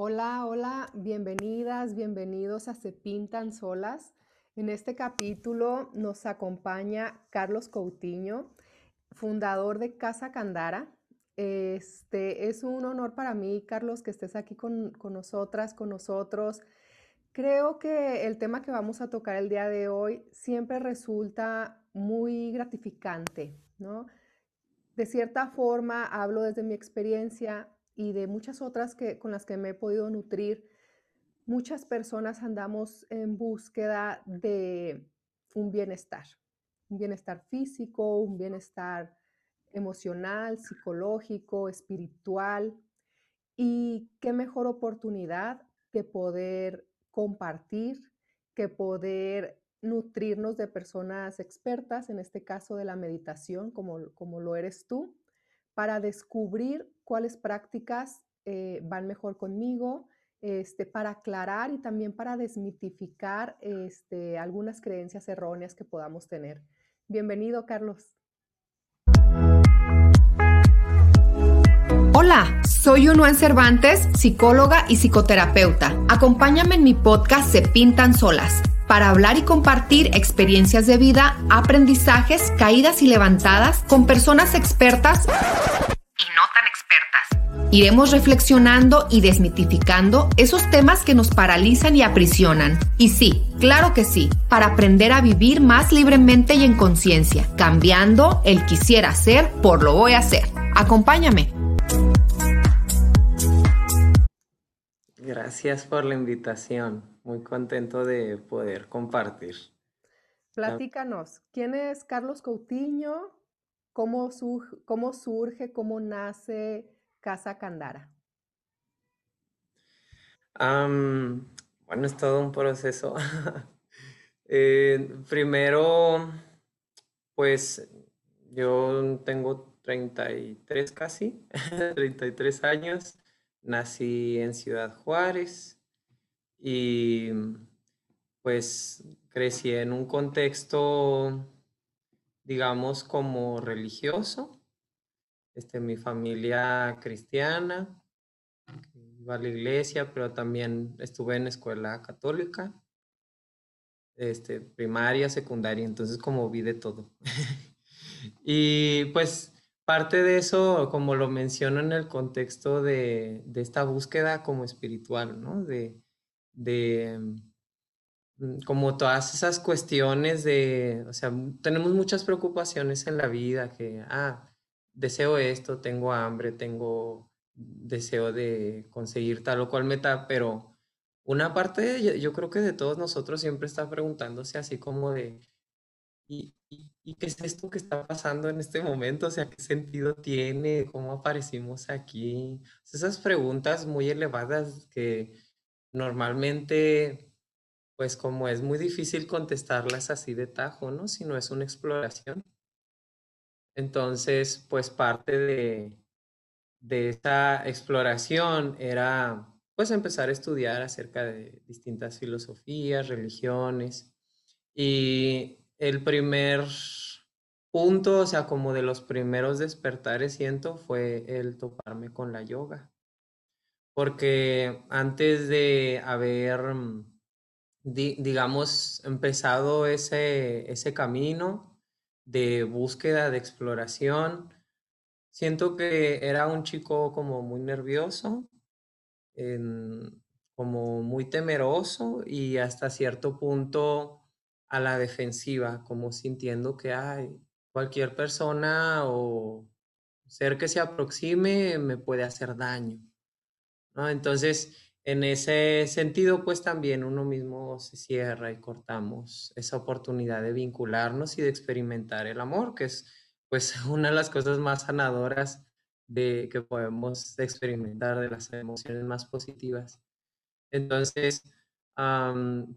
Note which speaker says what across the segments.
Speaker 1: Hola, hola, bienvenidas, bienvenidos a Se Pintan Solas. En este capítulo nos acompaña Carlos Coutinho, fundador de Casa Candara. Este, es un honor para mí, Carlos, que estés aquí con, con nosotras, con nosotros. Creo que el tema que vamos a tocar el día de hoy siempre resulta muy gratificante, ¿no? De cierta forma, hablo desde mi experiencia y de muchas otras que, con las que me he podido nutrir. Muchas personas andamos en búsqueda de un bienestar, un bienestar físico, un bienestar emocional, psicológico, espiritual. Y qué mejor oportunidad que poder compartir, que poder nutrirnos de personas expertas, en este caso de la meditación, como, como lo eres tú, para descubrir cuáles prácticas eh, van mejor conmigo, este, para aclarar y también para desmitificar este, algunas creencias erróneas que podamos tener. Bienvenido, Carlos.
Speaker 2: Hola, soy Unuan Cervantes, psicóloga y psicoterapeuta. Acompáñame en mi podcast Se Pintan Solas para hablar y compartir experiencias de vida, aprendizajes, caídas y levantadas con personas expertas Iremos reflexionando y desmitificando esos temas que nos paralizan y aprisionan. Y sí, claro que sí, para aprender a vivir más libremente y en conciencia, cambiando el quisiera ser por lo voy a hacer. Acompáñame.
Speaker 3: Gracias por la invitación. Muy contento de poder compartir.
Speaker 1: Platícanos, ¿quién es Carlos Coutinho? ¿Cómo, cómo surge, cómo nace Casa Candara?
Speaker 3: bueno, es todo un proceso. Eh, primero, pues yo tengo 33 casi, 33 años. Nací en Ciudad Juárez y pues crecí en un contexto, digamos, como religioso. Este, mi familia cristiana, iba a la iglesia, pero también estuve en escuela católica, este, primaria, secundaria, entonces como vi de todo. y pues parte de eso, como lo menciono en el contexto de, esta búsqueda como espiritual, ¿no? De, mm, como todas esas cuestiones de, o sea, tenemos muchas preocupaciones en la vida, que, ah, deseo esto, tengo hambre, tengo deseo de conseguir tal o cual meta, pero una parte, yo, yo creo que de todos nosotros siempre está preguntándose así como de, ¿y, y, qué es esto que está pasando en este momento? O sea, ¿qué sentido tiene? ¿Cómo aparecimos aquí? Esas preguntas muy elevadas que normalmente, pues como es muy difícil contestarlas así de tajo, ¿no? Si no es una exploración. Entonces, pues parte de, de esa exploración era pues empezar a estudiar acerca de distintas filosofías, religiones y el primer punto, o sea, como de los primeros despertares, siento, fue el toparme con la yoga. Porque antes de haber, mm, digamos, empezado ese, ese camino de búsqueda, de exploración, siento que era un chico como muy nervioso, como muy temeroso y hasta cierto punto a la defensiva, como sintiendo que hay cualquier persona o ser que se aproxime me puede hacer daño. ¿no? Entonces, en ese sentido, pues también uno mismo se cierra y cortamos esa oportunidad de vincularnos y de experimentar el amor, que es pues una de las cosas más sanadoras de que podemos experimentar, de las emociones más positivas. Entonces,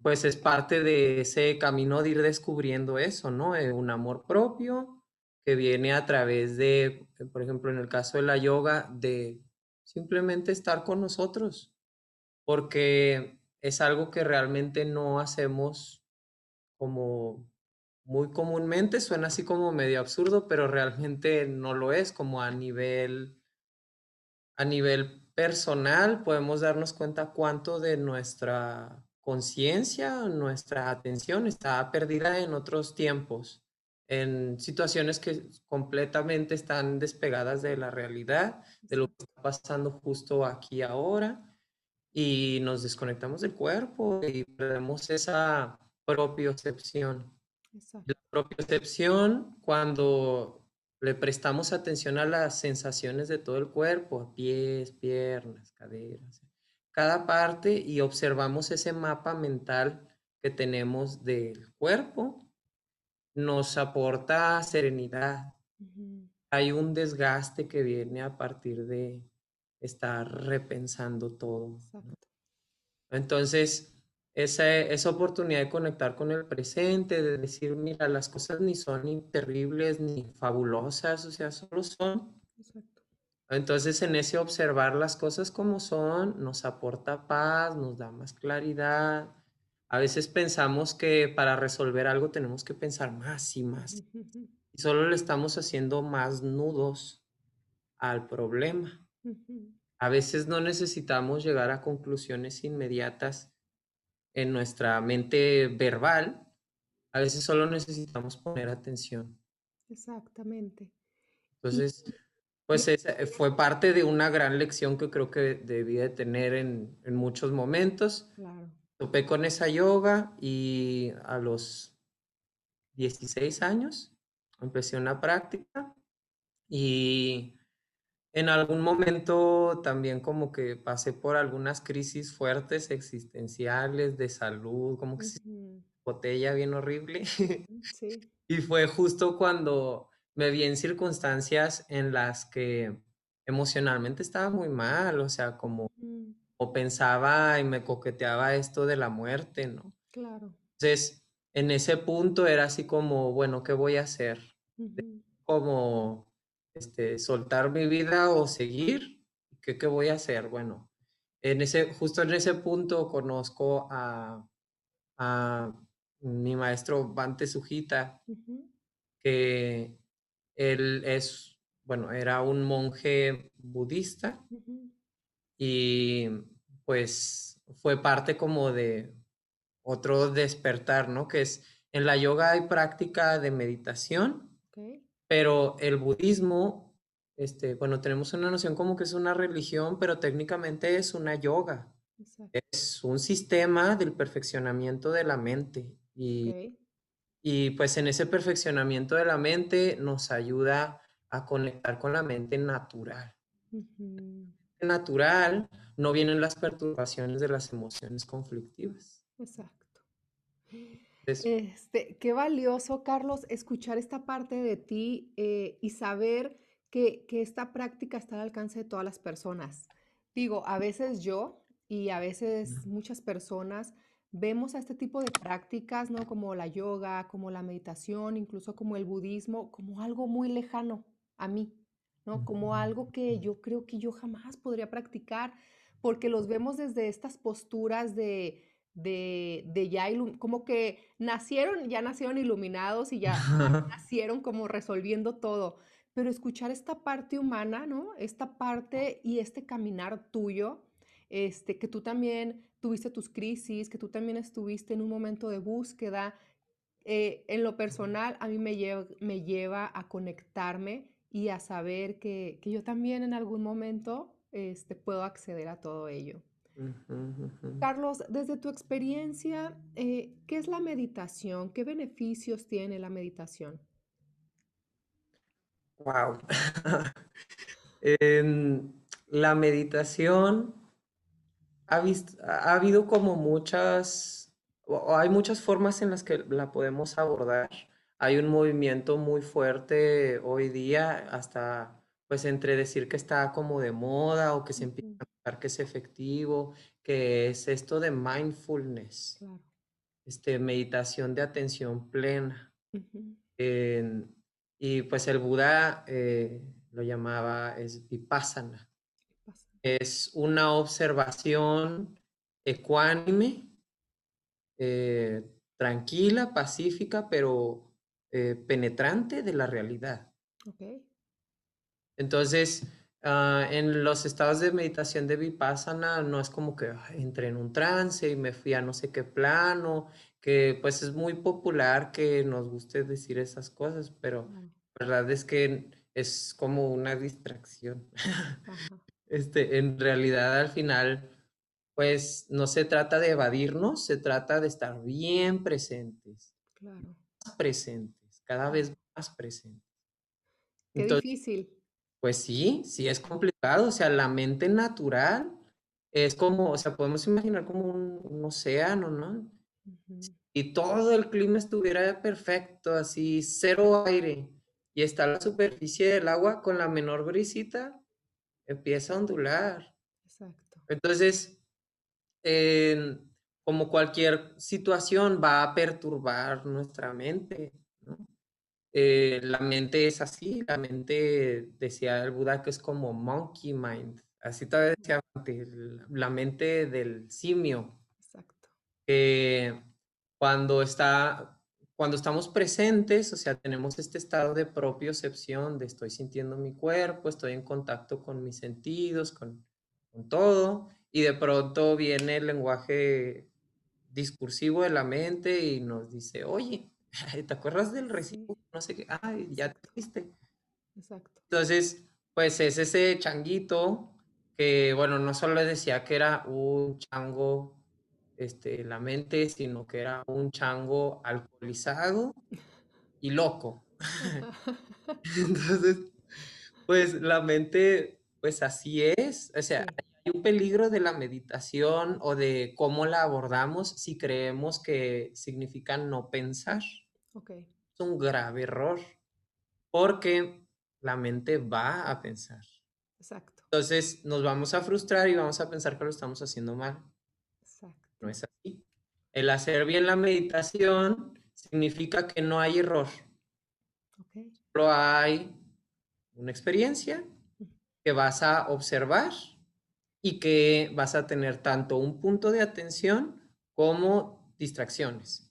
Speaker 3: pues es parte de ese camino de ir descubriendo eso, ¿no? Eh, un amor propio que viene a través de, por ejemplo, en el caso de la yoga, de simplemente estar con nosotros, porque es algo que realmente no hacemos como muy comúnmente, suena así como medio absurdo, pero realmente no lo es como a nivel, a nivel personal podemos darnos cuenta cuánto de nuestra conciencia, nuestra atención está perdida en otros tiempos, en situaciones que completamente están despegadas de la realidad, de lo que está pasando justo aquí ahora, y nos desconectamos del cuerpo y perdemos esa propiocepción. La propiocepción, cuando le prestamos atención a las sensaciones de todo el cuerpo, a pies, piernas, caderas, cada parte y observamos ese mapa mental que tenemos del cuerpo, nos aporta serenidad. Hay un desgaste que viene a partir de estar repensando todo. Entonces, esa, esa oportunidad de conectar con el presente, de decir, mira, las cosas ni son ni terribles ni fabulosas, o sea, solo son. Entonces, en ese observar las cosas como son, nos aporta paz, nos da más claridad. A veces pensamos que para resolver algo tenemos que pensar más y más. Y solo le estamos haciendo más nudos al problema. A veces no necesitamos llegar a conclusiones inmediatas en nuestra mente verbal. A veces solo necesitamos poner atención.
Speaker 1: Exactamente.
Speaker 3: Entonces, pues eh, fue parte de una gran lección que creo que debí de tener en, muchos momentos. Claro. Topé con esa yoga y a los 16 años empecé una práctica y en algún momento también como que pasé por algunas crisis fuertes existenciales de salud, como que botella bien horrible. Sí. y fue justo cuando me vi en circunstancias en las que emocionalmente estaba muy mal, o sea, como o pensaba y me coqueteaba esto de la muerte, ¿no?
Speaker 1: Claro.
Speaker 3: Entonces, en ese punto era así como, bueno, ¿qué voy a hacer? Como, este, soltar mi vida o seguir, ¿qué, ¿qué voy a hacer? Bueno, en ese, justo en ese punto conozco a, a mi maestro Bante Sujita, que él es, bueno, era un monje budista y pues fue parte como de otro despertar, ¿no? Que es, en la yoga hay práctica de meditación, pero el budismo, este, bueno, tenemos una noción como que es una religión, pero técnicamente es una yoga. Es un sistema del perfeccionamiento de la mente y y pues en ese perfeccionamiento de la mente nos ayuda a conectar con la mente natural. Natural no vienen las perturbaciones de las emociones conflictivas.
Speaker 1: Exacto. Este, qué valioso, Carlos, escuchar esta parte de ti eh, y saber que, que esta práctica está al alcance de todas las personas. Digo, a veces yo y a veces muchas personas vemos a este tipo de prácticas, ¿no? Como la yoga, como la meditación, incluso como el budismo, como algo muy lejano a mí, ¿no? Como algo que yo creo que yo jamás podría practicar, porque los vemos desde estas posturas de, de, de ya, como que nacieron, ya nacieron iluminados y ya nacieron como resolviendo todo. Pero escuchar esta parte humana, ¿no? Esta parte y este caminar tuyo, este, que tú también tuviste tus crisis, que tú también estuviste en un momento de búsqueda. Eh, en lo personal, a mí me lleva, me lleva a conectarme y a saber que, yo también en algún momento este, puedo acceder a todo ello. Carlos, desde tu experiencia, eh, ¿qué es la meditación? ¿Qué beneficios tiene la meditación?
Speaker 3: Wow. la meditación ha, habido como muchas, o hay muchas formas en las que la podemos abordar. Hay un movimiento muy fuerte hoy día, hasta pues entre decir que está como de moda o que se empieza a que es efectivo, que es esto de mindfulness, este, meditación de atención plena. y pues el Buda eh, lo llamaba es vipassana. Es una observación ecuánime, eh, tranquila, pacífica, pero eh, penetrante de la realidad. Entonces, ah, en los estados de meditación de Vipassana no es como que entré en un trance y me fui a no sé qué plano, que pues es muy popular que nos guste decir esas cosas, pero la verdad es que es como una distracción. Este, en realidad al final, pues no se trata de evadirnos, se trata de estar bien presentes.
Speaker 1: Claro.
Speaker 3: presentes, cada vez más presentes.
Speaker 1: Qué difícil.
Speaker 3: Pues sí, sí es complicado. O sea, la mente natural es como, o sea, podemos imaginar como un, océano, ¿no? Y todo el clima estuviera perfecto, así, cero aire, y está la superficie del agua con la menor brisita, empieza a ondular.
Speaker 1: Exacto.
Speaker 3: Entonces, como cualquier situación va a perturbar nuestra mente. Eh, la mente es así, la mente, decía el Buda, que es como monkey mind, así todavía decía antes, la mente del simio.
Speaker 1: Exacto.
Speaker 3: cuando está, cuando estamos presentes, o sea, tenemos este estado de propiocepción, de estoy sintiendo mi cuerpo, estoy en contacto con mis sentidos, con, con todo, y de pronto viene el lenguaje discursivo de la mente y nos dice, oye, ¿te acuerdas del recibo? No sé qué, ay, ya te fuiste.
Speaker 1: Exacto.
Speaker 3: Entonces, pues es ese changuito que, bueno, no solo decía que era un chango, este, la mente, sino que era un chango alcoholizado y loco. Entonces, pues la mente, pues así es, o sea, hay un peligro de la meditación o de cómo la abordamos si creemos que significa no pensar. Es un grave error porque la mente va a pensar.
Speaker 1: Exacto.
Speaker 3: Entonces nos vamos a frustrar y vamos a pensar que lo estamos haciendo mal.
Speaker 1: Exacto.
Speaker 3: No es así. El hacer bien la meditación significa que no hay error.
Speaker 1: Okay.
Speaker 3: Solo hay una experiencia que vas a observar y que vas a tener tanto un punto de atención como distracciones.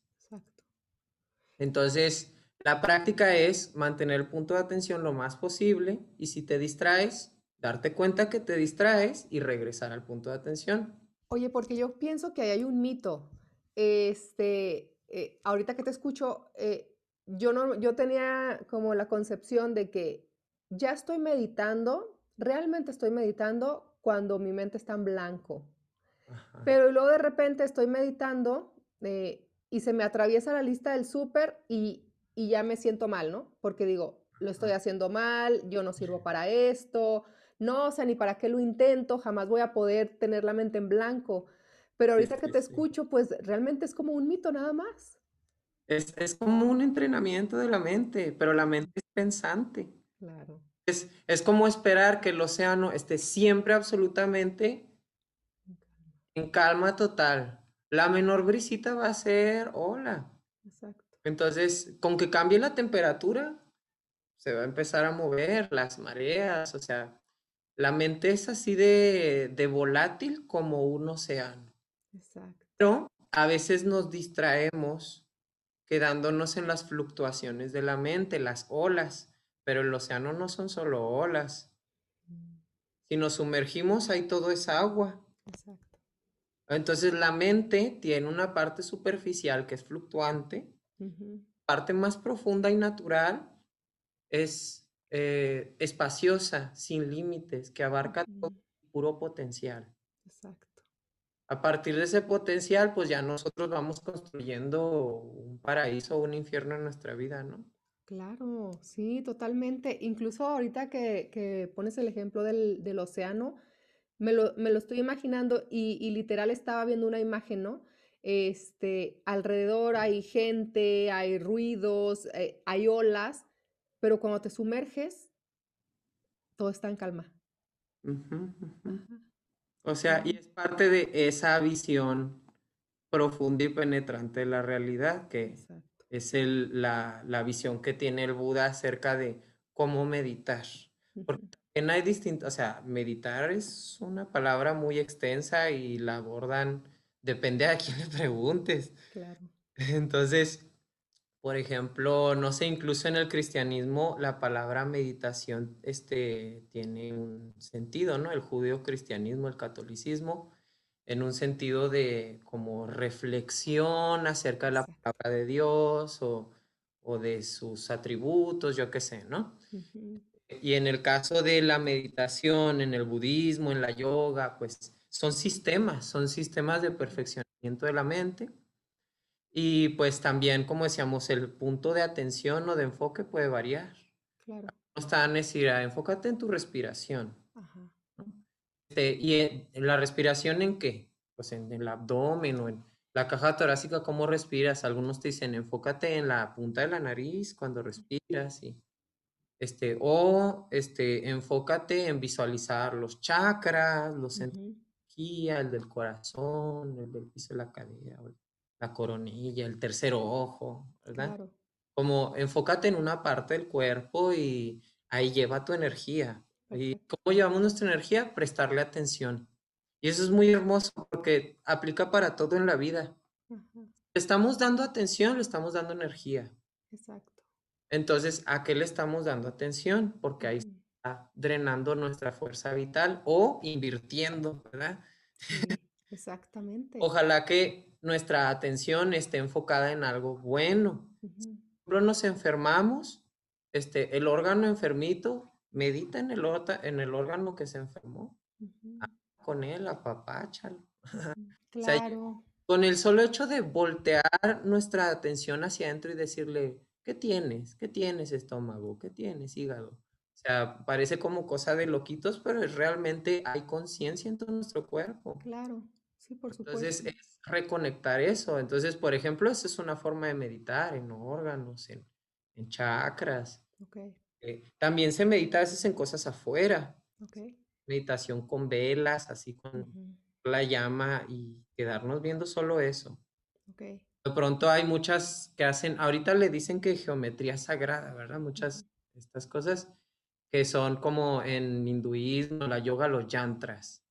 Speaker 3: Entonces, la práctica es mantener el punto de atención lo más posible y si te distraes, darte cuenta que te distraes y regresar al punto de atención.
Speaker 1: Oye, porque yo pienso que hay un mito. Este, eh, ahorita que te escucho, eh, yo no, yo tenía como la concepción de que ya estoy meditando, realmente estoy meditando cuando mi mente está en blanco. Pero luego de repente estoy meditando eh, y se me atraviesa la lista del súper y, ya me siento mal, ¿no? Porque digo, lo estoy haciendo mal, yo no sirvo para esto, no, o sea, ni para qué lo intento, jamás voy a poder tener la mente en blanco. Pero ahorita que te escucho, pues realmente es como un mito nada más.
Speaker 3: Es, es como un entrenamiento de la mente, pero la mente es pensante.
Speaker 1: Claro.
Speaker 3: Es, como esperar que el océano esté siempre absolutamente en calma total. La menor brisita va a ser ola.
Speaker 1: Exacto.
Speaker 3: Entonces, con que cambie la temperatura, se va a empezar a mover las mareas, o sea, la mente es así de, de volátil como un océano.
Speaker 1: Exacto.
Speaker 3: Pero a veces nos distraemos quedándonos en las fluctuaciones de la mente, las olas. Pero el océano no son solo olas. Mm. Si nos sumergimos, ahí todo es agua.
Speaker 1: Exacto.
Speaker 3: Entonces la mente tiene una parte superficial que es fluctuante, parte más profunda y natural es eh, espaciosa, sin límites, que abarca todo puro potencial.
Speaker 1: Exacto.
Speaker 3: A partir de ese potencial, pues ya nosotros vamos construyendo un paraíso o un infierno en nuestra vida, ¿no?
Speaker 1: Claro, sí, totalmente. Incluso ahorita que, pones el ejemplo del, océano, me lo, estoy imaginando y, literal estaba viendo una imagen, ¿no? Este, alrededor hay gente, hay ruidos, eh, hay olas, pero cuando te sumerges, todo está en calma.
Speaker 3: O sea, y es parte de esa visión profunda y penetrante de la realidad que es el, la, la, visión que tiene el Buda acerca de cómo meditar. Porque también hay distintas, o sea, meditar es una palabra muy extensa y la abordan, depende a quién le preguntes.
Speaker 1: Claro.
Speaker 3: Entonces, Por ejemplo, no sé, incluso en el cristianismo la palabra meditación este, tiene un sentido, ¿no? El judío-cristianismo, el catolicismo, en un sentido de como reflexión acerca de la palabra de Dios o, de sus atributos, yo qué sé, ¿no? Y en el caso de la meditación, en el budismo, en la yoga, pues son sistemas, son sistemas de perfeccionamiento de la mente y pues también, como decíamos, el punto de atención o de enfoque puede variar. Claro. No está necesidad, enfócate en tu respiración. Ajá. Este, ¿Y en, la respiración en qué? Pues en el abdomen o en la caja torácica, ¿cómo respiras? Algunos te dicen, enfócate en la punta de la nariz cuando respiras y este, o este, enfócate en visualizar los chakras, los centros de energía, el del corazón, el del piso de la cadera, la coronilla, el tercer ojo, ¿verdad? Claro. Como enfócate en una parte del cuerpo y ahí lleva tu energía. ¿Y cómo llevamos nuestra energía? Prestarle atención. Y eso es muy hermoso porque aplica para todo en la vida. estamos dando atención, le estamos dando energía. Exacto. Entonces, ¿a qué le estamos dando atención? Porque ahí está drenando nuestra fuerza vital o invirtiendo, ¿verdad?
Speaker 1: exactamente.
Speaker 3: Ojalá que nuestra atención esté enfocada en algo bueno. Si nos enfermamos, este, el órgano enfermito, medita en el, en el órgano que se enfermó. con él, apapáchalo. Claro. con el solo hecho de voltear nuestra atención hacia adentro y decirle, ¿qué tienes? ¿Qué tienes estómago? ¿Qué tienes hígado? O sea, parece como cosa de loquitos, pero es realmente hay conciencia en todo nuestro cuerpo.
Speaker 1: Claro, sí, por supuesto.
Speaker 3: Entonces, reconectar eso. Entonces, por ejemplo, esa es una forma de meditar en órganos, en, chakras. Eh, también se medita a veces en cosas afuera. Meditación con velas, así con la llama y quedarnos viendo solo eso. De pronto hay muchas que hacen, ahorita le dicen que geometría sagrada, ¿verdad? Muchas de estas cosas que son como en hinduismo, la yoga, los yantras.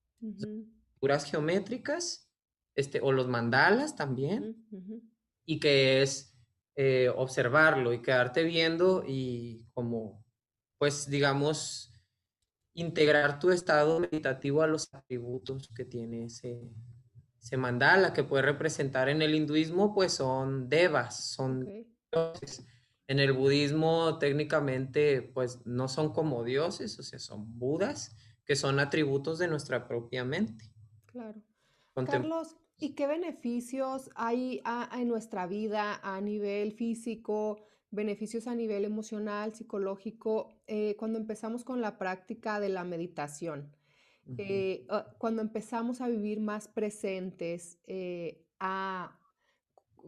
Speaker 3: Figuras geométricas este, o los mandalas también, y que es eh, observarlo y quedarte viendo y como, pues digamos, integrar tu estado meditativo a los atributos que tiene ese, ese mandala, que puede representar en el hinduismo, pues son devas, son dioses. En el budismo técnicamente, pues no son como dioses, o sea, son budas, que son atributos de nuestra propia mente.
Speaker 1: Claro. Carlos, ¿Y qué beneficios hay en nuestra vida a nivel físico, beneficios a nivel emocional, psicológico, eh, cuando empezamos con la práctica de la meditación? Eh, ah, cuando empezamos a vivir más presentes, eh,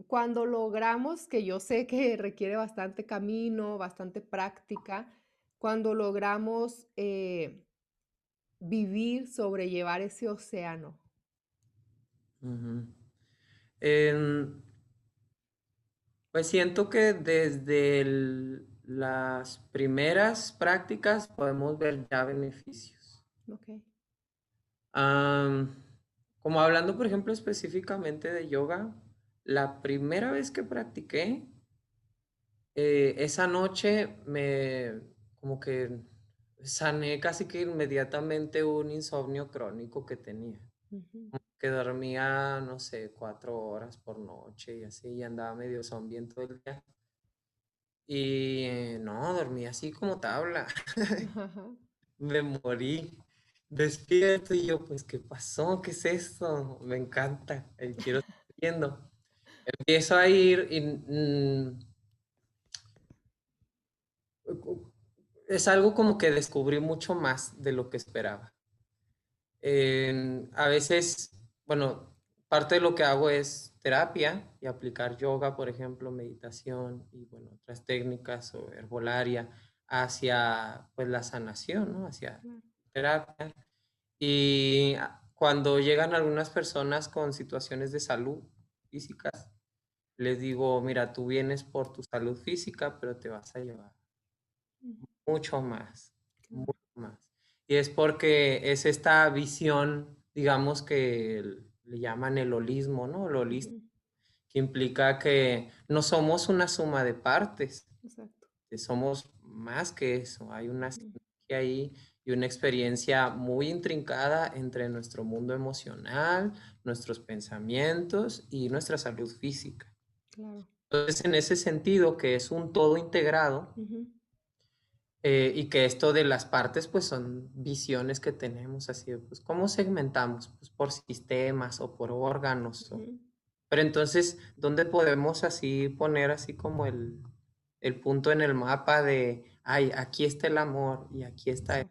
Speaker 1: cuando logramos, que yo sé que requiere bastante camino, bastante práctica, cuando logramos vivir, sobrellevar ese océano.
Speaker 3: Pues siento que desde las primeras prácticas podemos ver ya beneficios. Como hablando, por ejemplo, específicamente de yoga, la primera vez que practiqué, eh, esa noche me como que sané casi que inmediatamente un insomnio crónico que tenía que dormía, no sé, cuatro horas por noche y así, y andaba medio zombie todo el día. Y no, dormía así como tabla. Me morí. Despierto y yo, pues, ¿qué pasó? ¿Qué es esto? Me encanta. Eh, quiero estar viendo. Empiezo a ir y mm, es algo como que descubrí mucho más de lo que esperaba. a veces bueno, parte de lo que hago es terapia y aplicar yoga, por ejemplo, meditación y bueno, otras técnicas o herbolaria hacia pues la sanación, ¿no? Hacia terapia. Y cuando llegan algunas personas con situaciones de salud físicas, les digo, mira, tú vienes por tu salud física, pero te vas a llevar mucho más, mucho más. Y es porque es esta visión digamos que le llaman el holismo, ¿no? El que implica que no somos una suma de partes, Exacto. somos más que eso, hay una sinergia ahí y una experiencia muy intrincada entre nuestro mundo emocional, nuestros pensamientos y nuestra salud física. Entonces, en ese sentido, que es un todo integrado, eh, y que esto de las partes, pues son visiones que tenemos, así, pues, ¿cómo segmentamos? Pues por sistemas o por órganos. pero entonces, ¿dónde podemos así poner así como el, el, punto en el mapa de, ay, aquí está el amor y aquí está...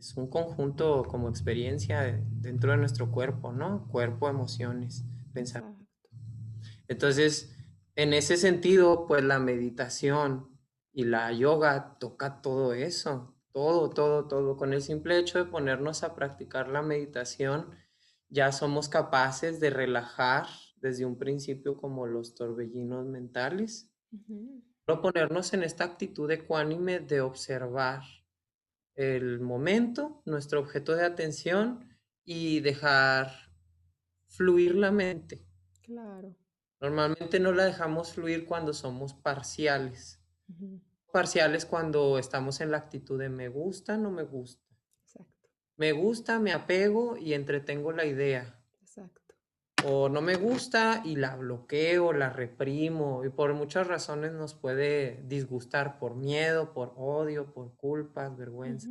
Speaker 3: Es un conjunto como experiencia dentro de nuestro cuerpo, ¿no? Cuerpo, emociones, pensamiento. Entonces, en ese sentido, pues la meditación, y la yoga toca todo eso, todo, todo, todo. Con el simple hecho de ponernos a practicar la meditación, ya somos capaces de relajar desde un principio como los torbellinos mentales. Pero ponernos en esta actitud ecuánime de observar el momento, nuestro objeto de atención y dejar fluir la mente. Claro. Normalmente no la dejamos fluir cuando somos parciales. Parciales cuando estamos en la actitud de me gusta, no me gusta. Exacto. Me gusta, me apego y entretengo la idea. O no me gusta y la bloqueo, la reprimo y por muchas razones nos puede disgustar por miedo, por odio, por culpas, vergüenza.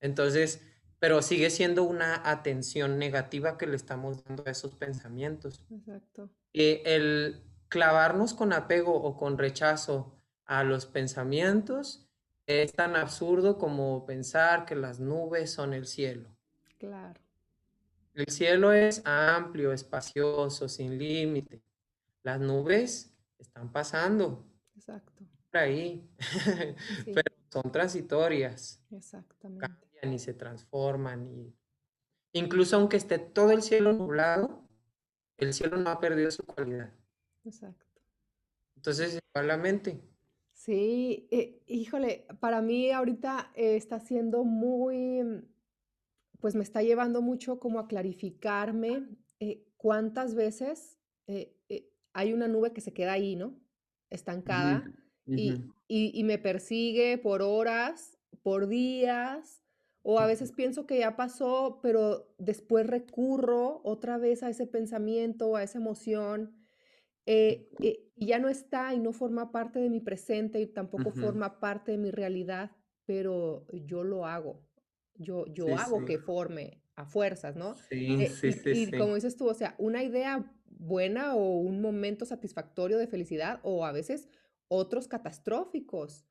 Speaker 3: Entonces, pero sigue siendo una atención negativa que le estamos dando a esos pensamientos. Exacto. Y el clavarnos con apego o con rechazo a los pensamientos es tan absurdo como pensar que las nubes son el cielo. Claro. El cielo es amplio, espacioso, sin límite. Las nubes están pasando. Exacto. Por ahí. Pero son transitorias. Exactamente. Cambian y se transforman. Y... Incluso aunque esté todo el cielo nublado, el cielo no ha perdido su cualidad. Exacto. Entonces, igual la mente.
Speaker 1: Sí, eh, híjole, para mí ahorita eh, está siendo muy, pues me está llevando mucho como a clarificarme eh, cuántas veces hay una nube que se queda ahí, ¿no? Estancada y, me persigue por horas, por días, o a veces pienso que ya pasó, pero después recurro otra vez a ese pensamiento, a esa emoción eh, eh, y ya no está y no forma parte de mi presente y tampoco forma parte de mi realidad, pero yo lo hago. Yo, yo hago que forme a fuerzas, ¿no? Sí, eh, sí, sí. Y, como dices tú, o sea, una idea buena o un momento satisfactorio de felicidad o a veces otros catastróficos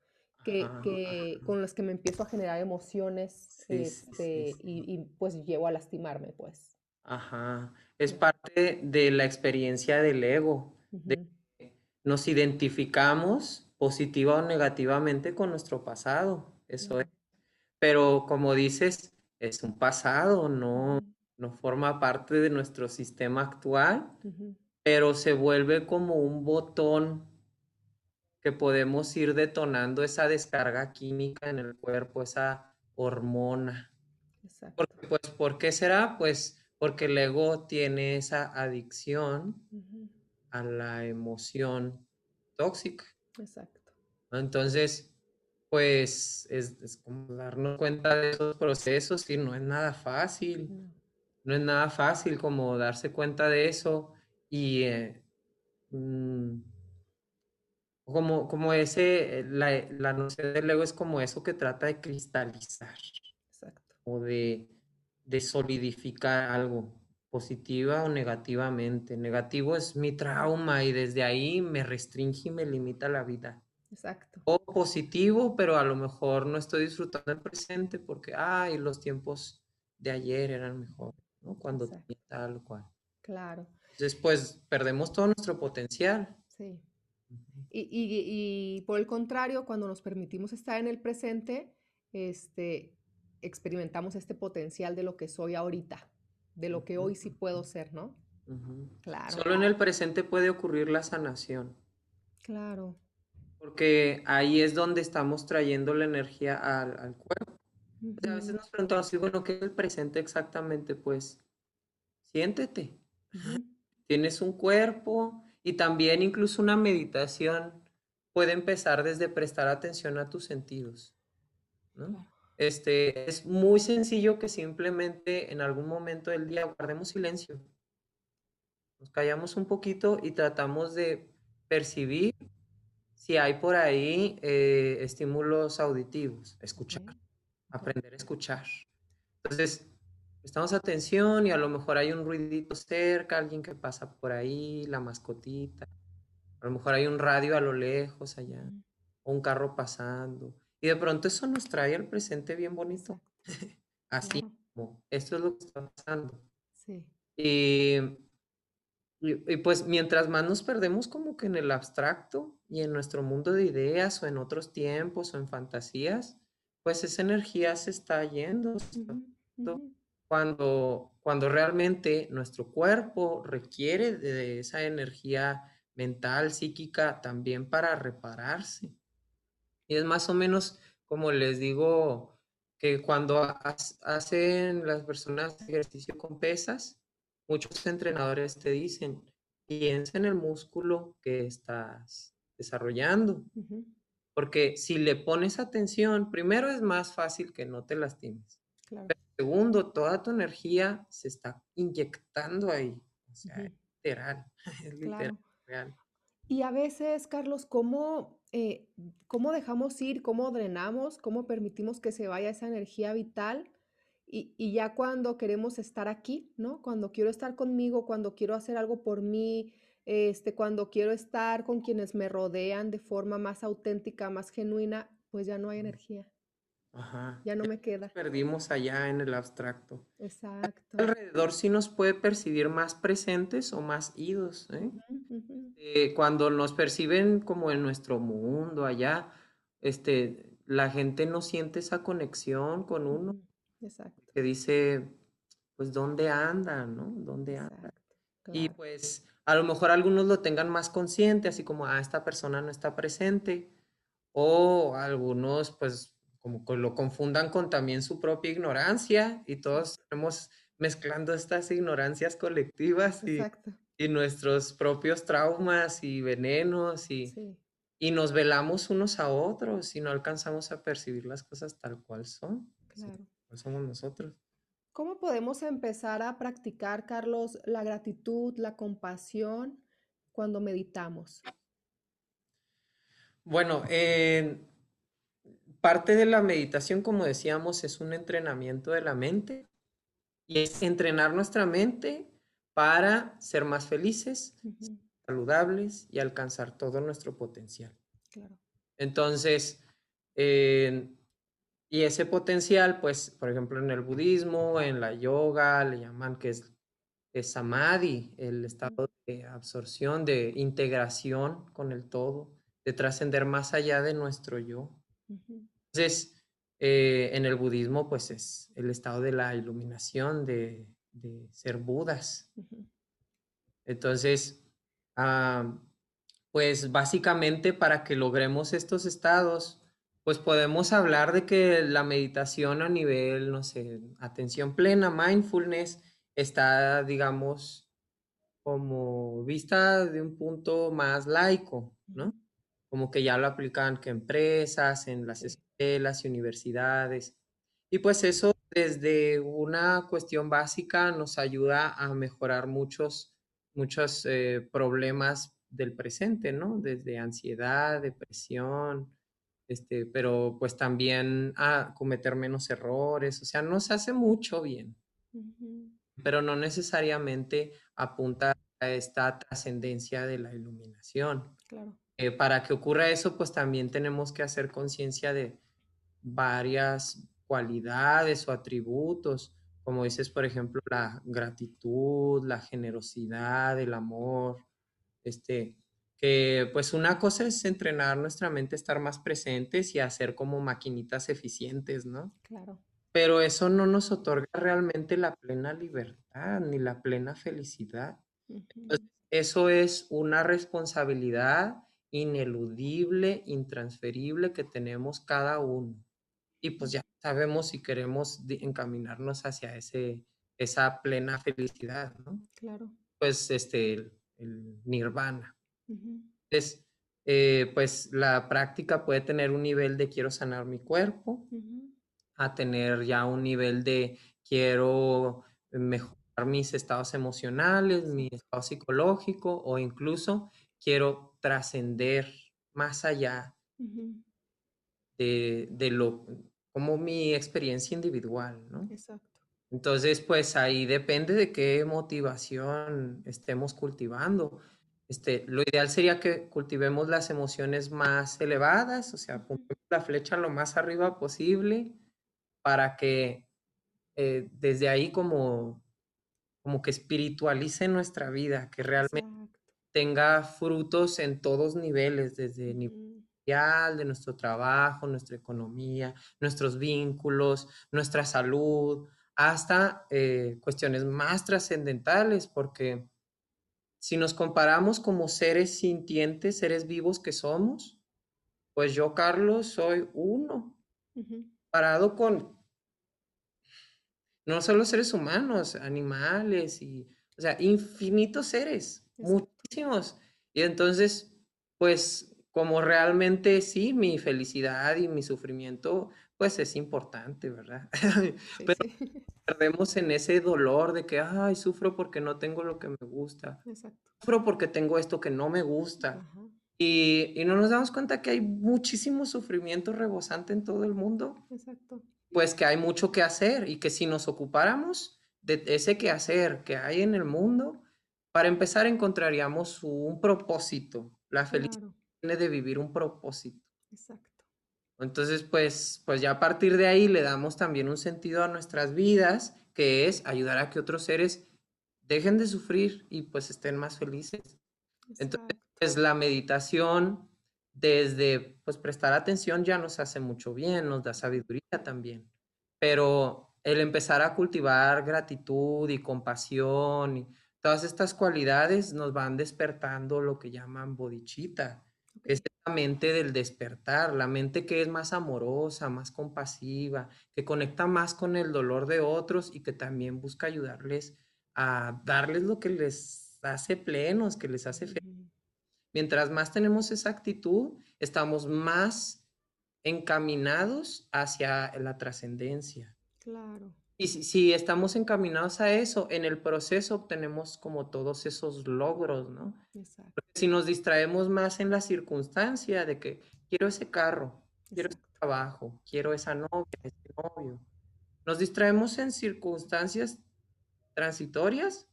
Speaker 1: que, que con los que me empiezo a generar emociones este, y, y, pues llevo a lastimarme, pues.
Speaker 3: Ajá, es parte de la experiencia del ego nos identificamos positiva o negativamente con nuestro pasado, eso es. Pero como dices, es un pasado, no, no forma parte de nuestro sistema actual, pero se vuelve como un botón que podemos ir detonando esa descarga química en el cuerpo, esa hormona. Porque, pues, ¿Por qué será? Pues porque el ego tiene esa adicción a la emoción tóxica. Exacto. Entonces, pues es, como darnos cuenta de esos procesos y no es nada fácil. No, es nada fácil como darse cuenta de eso y eh, mm, como, como ese, la, la, noción del ego es como eso que trata de cristalizar. Exacto. O de, de solidificar algo positiva o negativamente. Negativo es mi trauma y desde ahí me restringe y me limita la vida. Exacto. O positivo, pero a lo mejor no estoy disfrutando el presente porque, ay, los tiempos de ayer eran mejores, ¿no? Cuando tenía tal cual. Claro. Entonces, pues, perdemos todo nuestro potencial. Sí.
Speaker 1: Y, y, y, por el contrario, cuando nos permitimos estar en el presente, este, experimentamos este potencial de lo que soy ahorita de lo que hoy sí puedo ser, ¿no?
Speaker 3: Claro. Solo en el presente puede ocurrir la sanación. Claro. Porque ahí es donde estamos trayendo la energía al, cuerpo. a veces nos preguntamos, bueno, ¿qué es el presente exactamente? Pues siéntete. Tienes un cuerpo Y también incluso una meditación puede empezar desde prestar atención a tus sentidos. ¿no? Este, es muy sencillo que simplemente en algún momento del día guardemos silencio. Nos callamos un poquito y tratamos de percibir si hay por ahí eh, estímulos auditivos, escuchar, aprender a escuchar. Entonces, prestamos atención y a lo mejor hay un ruidito cerca, alguien que pasa por ahí, la mascotita. A lo mejor hay un radio a lo lejos allá, o un carro pasando. Y de pronto eso nos trae al presente bien bonito. Así como, esto es lo que está pasando. Sí. Y, y, pues mientras más nos perdemos como que en el abstracto y en nuestro mundo de ideas o en otros tiempos o en fantasías, pues esa energía se está yendo. Cuando, cuando realmente nuestro cuerpo requiere de esa energía mental, psíquica, también para repararse. Y es más o menos como les digo, que cuando hacen las personas ejercicio con pesas, muchos entrenadores te dicen, piensa en el músculo que estás desarrollando. Porque si le pones atención, primero es más fácil que no te lastimes. segundo, toda tu energía se está inyectando ahí. O sea, es literal. Es literal.
Speaker 1: Y a veces, Carlos, ¿cómo, eh, ¿cómo dejamos ir? ¿Cómo drenamos? ¿Cómo permitimos que se vaya esa energía vital? Y, y, ya cuando queremos estar aquí, ¿no? Cuando quiero estar conmigo, cuando quiero hacer algo por mí, este, cuando quiero estar con quienes me rodean de forma más auténtica, más genuina, pues ya no hay energía. Ajá. Ya no me queda.
Speaker 3: Perdimos allá en el abstracto.
Speaker 1: Exacto.
Speaker 3: Alrededor sí nos puede percibir más presentes o más idos. ¿eh? Eh, cuando nos perciben como en nuestro mundo allá, este, la gente no siente esa conexión con uno. Exacto. Que dice, pues, ¿dónde anda? ¿No? ¿Dónde anda? Y pues a lo mejor algunos lo tengan más consciente, así como, ah, esta persona no está presente. O algunos, pues, como que lo confundan con también su propia ignorancia y todos estamos mezclando estas ignorancias colectivas y, y nuestros propios traumas y venenos y, y nos velamos unos a otros y no alcanzamos a percibir las cosas tal cual son. Claro. Somos nosotros.
Speaker 1: ¿Cómo podemos empezar a practicar, Carlos, la gratitud, la compasión cuando meditamos?
Speaker 3: Bueno, eh, parte de la meditación, como decíamos, es un entrenamiento de la mente y es entrenar nuestra mente para ser más felices, saludables y alcanzar todo nuestro potencial. Entonces, y ese potencial, pues, por ejemplo, en el budismo, en la yoga, le llaman que es, es samadhi, el estado de absorción, de integración con el todo, de trascender más allá de nuestro yo. Entonces, eh, en el budismo, pues es el estado de la iluminación, de, ser budas. Entonces, ah, pues básicamente para que logremos estos estados, pues podemos hablar de que la meditación a nivel, no sé, atención plena, mindfulness, está, digamos, como vista de un punto más laico, ¿no? como que ya lo aplican que empresas, en las escuelas y universidades. Y pues eso desde una cuestión básica nos ayuda a mejorar muchos, muchos eh, problemas del presente, ¿no? Desde ansiedad, depresión, este, pero pues también a cometer menos errores, o sea, nos hace mucho bien, pero no necesariamente apunta a esta trascendencia de la iluminación. Claro. Eh, para que ocurra eso, pues también tenemos que hacer conciencia de varias cualidades o atributos, como dices, por ejemplo, la gratitud, la generosidad, el amor, este, que pues una cosa es entrenar nuestra mente a estar más presentes y hacer como maquinitas eficientes, ¿no? Claro. Pero eso no nos otorga realmente la plena libertad ni la plena felicidad. eso es una responsabilidad ineludible, intransferible que tenemos cada uno. Y pues ya sabemos si queremos encaminarnos hacia ese, esa plena felicidad, ¿no? Claro. Pues este, el, nirvana. Entonces, eh, pues la práctica puede tener un nivel de quiero sanar mi cuerpo, a tener ya un nivel de quiero mejorar mis estados emocionales, mi estado psicológico o incluso quiero trascender más allá de, de, lo como mi experiencia individual, ¿no? Exacto. Entonces, pues ahí depende de qué motivación estemos cultivando. Este, lo ideal sería que cultivemos las emociones más elevadas, o sea, apuntemos la flecha lo más arriba posible para que eh, desde ahí como, como que espiritualice nuestra vida, que realmente tenga frutos en todos niveles, desde el nivel de nuestro trabajo, nuestra economía, nuestros vínculos, nuestra salud, hasta eh, cuestiones más trascendentales, porque si nos comparamos como seres sintientes, seres vivos que somos, pues yo, Carlos, soy uno, parado con no solo seres humanos, animales y, o sea, infinitos seres, muchísimos. Y entonces, pues, como realmente sí, mi felicidad y mi sufrimiento pues es importante, ¿verdad? Pero perdemos en ese dolor de que, ay, sufro porque no tengo lo que me gusta. Sufro porque tengo esto que no me gusta. Y, y, no nos damos cuenta que hay muchísimo sufrimiento rebosante en todo el mundo. Exacto. Pues que hay mucho que hacer y que si nos ocupáramos de ese que hacer que hay en el mundo, para empezar encontraríamos un propósito. La felicidad tiene de vivir un propósito. Exacto. Entonces, pues, pues ya a partir de ahí le damos también un sentido a nuestras vidas, que es ayudar a que otros seres dejen de sufrir y pues estén más felices. Entonces, pues, la meditación desde pues prestar atención ya nos hace mucho bien, nos da sabiduría también. Pero el empezar a cultivar gratitud y compasión y todas estas cualidades nos van despertando lo que llaman la mente del despertar, la mente que es más amorosa, más compasiva, que conecta más con el dolor de otros y que también busca ayudarles a darles lo que les hace plenos, que les hace feliz. Mientras más tenemos esa actitud, estamos más encaminados hacia la trascendencia. Claro. Y si, estamos encaminados a eso, en el proceso obtenemos como todos esos logros, ¿no? Exacto. Si nos distraemos más en la circunstancia de que quiero ese carro, quiero ese trabajo, quiero esa novia, ese novio, nos distraemos en circunstancias transitorias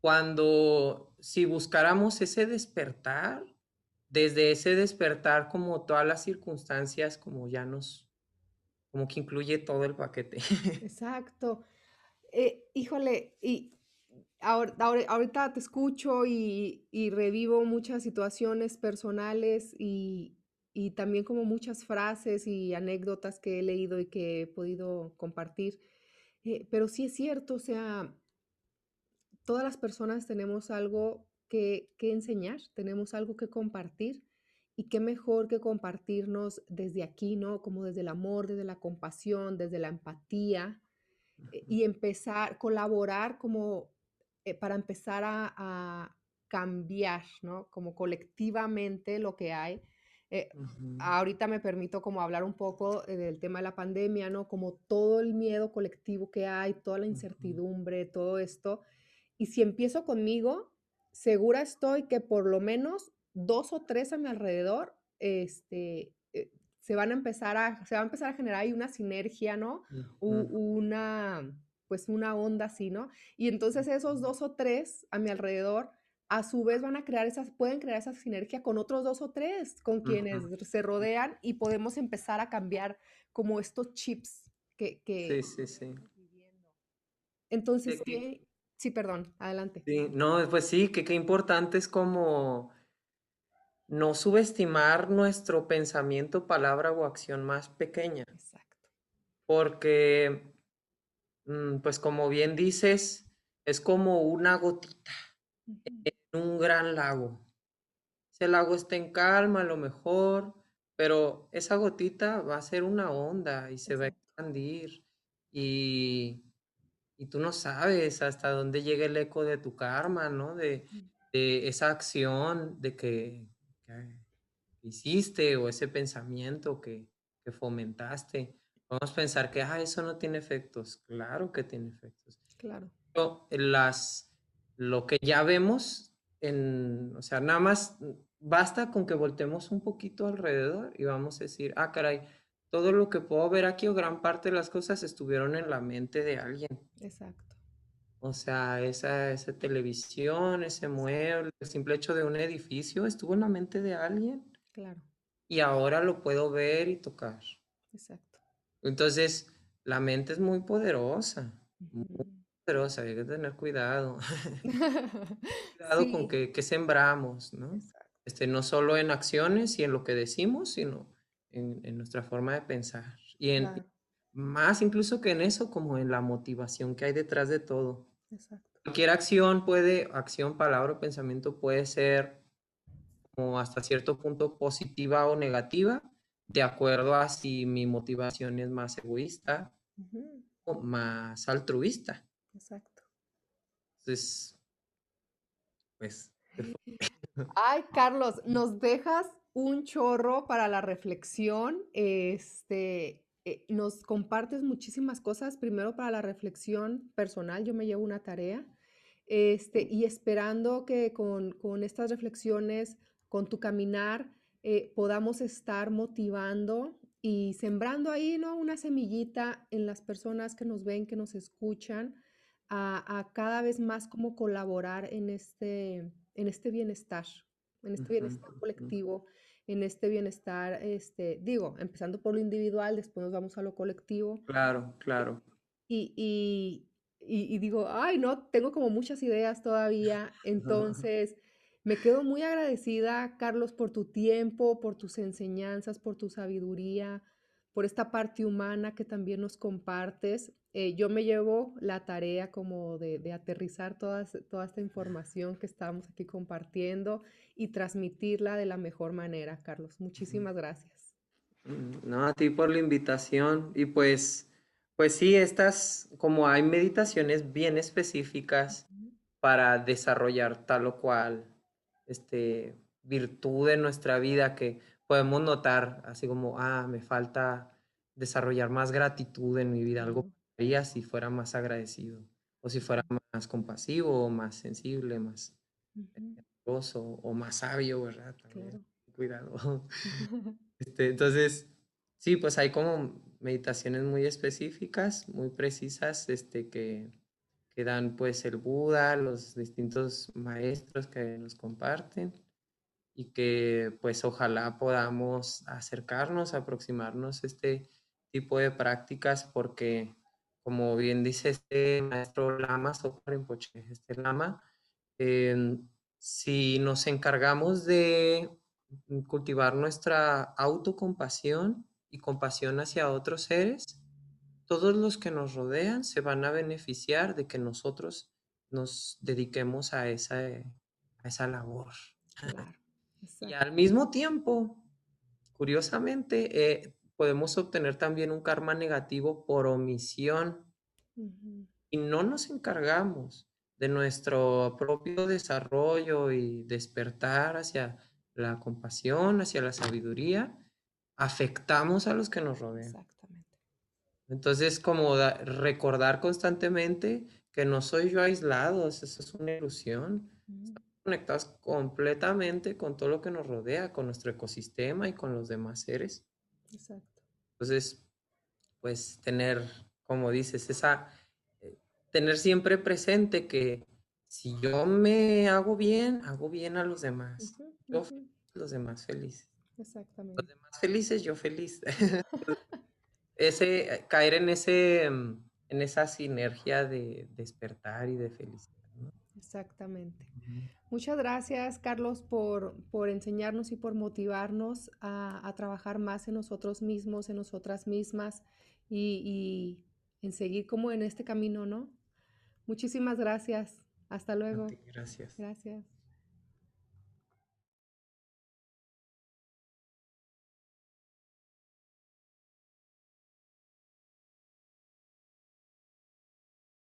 Speaker 3: cuando si buscáramos ese despertar, desde ese despertar como todas las circunstancias como ya nos como que incluye todo el paquete.
Speaker 1: Exacto. Eh, híjole, y ahorita te escucho y, revivo muchas situaciones personales y, también como muchas frases y anécdotas que he leído y que he podido compartir. Eh, pero sí es cierto, o sea, todas las personas tenemos algo que, que enseñar, tenemos algo que compartir y qué mejor que compartirnos desde aquí, ¿no? Como desde el amor, desde la compasión, desde la empatía eh, y empezar, colaborar como eh, para empezar a, cambiar, ¿no? Como colectivamente lo que hay. Eh, ahorita me permito como hablar un poco del tema de la pandemia, ¿no? Como todo el miedo colectivo que hay, toda la incertidumbre, todo esto. Y si empiezo conmigo, segura estoy que por lo menos dos o tres a mi alrededor, este, eh, se van a empezar a, se va a empezar a generar ahí una sinergia, ¿no? una, pues una onda así, ¿no? Y entonces esos dos o tres a mi alrededor, a su vez van a crear esas, pueden crear esa sinergia con otros dos o tres, con quienes se rodean y podemos empezar a cambiar como estos chips que... que sí, sí, sí. Entonces, ¿qué? Sí, perdón, adelante.
Speaker 3: Sí, no, pues sí, que qué importante es como no subestimar nuestro pensamiento, palabra o acción más pequeña. Exacto. Porque, mm, pues como bien dices, es como una gotita en un gran lago. Ese lago está en calma a lo mejor, pero esa gotita va a ser una onda y se va a expandir y, y tú no sabes hasta dónde llega el eco de tu karma, ¿no? De, de esa acción de que, hiciste o ese pensamiento que, que fomentaste. Vamos a pensar que ah, eso no tiene efectos. Claro que tiene efectos.
Speaker 1: Claro.
Speaker 3: las, lo que ya vemos, en, o sea, nada más basta con que voltemos un poquito alrededor y vamos a decir, ah, caray, todo lo que puedo ver aquí o gran parte de las cosas estuvieron en la mente de alguien.
Speaker 1: Exacto.
Speaker 3: O sea, esa, esa televisión, ese mueble, el simple hecho de un edificio estuvo en la mente de alguien.
Speaker 1: Claro.
Speaker 3: Y ahora lo puedo ver y tocar.
Speaker 1: Exacto.
Speaker 3: Entonces, la mente es muy poderosa. Muy poderosa, hay que tener cuidado. cuidado con que, que, sembramos, ¿no? Este, no solo en acciones y en lo que decimos, sino en, nuestra forma de pensar. Y en, más incluso que en eso, como en la motivación que hay detrás de todo. Cualquier acción puede, acción, palabra o pensamiento puede ser como hasta cierto punto positiva o negativa, de acuerdo a si mi motivación es más egoísta o más altruista.
Speaker 1: Exacto.
Speaker 3: Entonces, pues...
Speaker 1: Ay, Carlos, nos dejas un chorro para la reflexión. Este, eh, nos compartes muchísimas cosas. Primero para la reflexión personal, yo me llevo una tarea. Este, y esperando que con, estas reflexiones, con tu caminar, eh, podamos estar motivando y sembrando ahí, ¿no? Una semillita en las personas que nos ven, que nos escuchan, a, a cada vez más cómo colaborar en este, en este bienestar, en este bienestar colectivo en este bienestar, este, digo, empezando por lo individual, después nos vamos a lo colectivo.
Speaker 3: Claro, claro.
Speaker 1: Y, y, y, digo, ay, no, tengo como muchas ideas todavía, entonces me quedo muy agradecida, Carlos, por tu tiempo, por tus enseñanzas, por tu sabiduría, por esta parte humana que también nos compartes. Eh, yo me llevo la tarea como de, aterrizar toda esta información que estamos aquí compartiendo y transmitirla de la mejor manera, Carlos. Muchísimas gracias.
Speaker 3: Mm, no, a ti por la invitación. Y pues, pues sí, estas, como hay meditaciones bien específicas para desarrollar tal o cual este, virtud en nuestra vida que podemos notar, así como, ah, me falta desarrollar más gratitud en mi vida, algo que haría si fuera más agradecido, o si fuera más compasivo, o más sensible, más uh o más sabio, ¿verdad? Cuidado. este, entonces, sí, pues hay como meditaciones muy específicas, muy precisas, este, que, que dan pues el Buda, los distintos maestros que nos comparten y que pues ojalá podamos acercarnos, aproximarnos a este tipo de prácticas porque como bien dice este maestro Lama, este Lama, em, si nos encargamos de cultivar nuestra autocompasión y compasión hacia otros seres, todos los que nos rodean se van a beneficiar de que nosotros nos dediquemos a esa, a esa labor. Y al mismo tiempo, curiosamente, eh, podemos obtener también un karma negativo por omisión. Y no nos encargamos de nuestro propio desarrollo y despertar hacia la compasión, hacia la sabiduría, afectamos a los que nos rodean. Exactamente. Entonces, como recordar constantemente que no soy yo aislado, eso es una ilusión conectados completamente con todo lo que nos rodea, con nuestro ecosistema y con los demás seres. Exacto. Entonces, pues tener, como dices, esa, eh, tener siempre presente que si yo me hago bien, hago bien a los demás. Yo los demás felices. Exactamente. Los demás felices, yo feliz. ese, eh, caer en ese, en esa sinergia de despertar y de felicidad.
Speaker 1: Exactamente. Muchas gracias, Carlos, por, por, enseñarnos y por motivarnos a, trabajar más en nosotros mismos, en nosotras mismas y, en seguir como en este camino, ¿no? Muchísimas gracias. Hasta luego.
Speaker 3: Gracias.
Speaker 1: Gracias.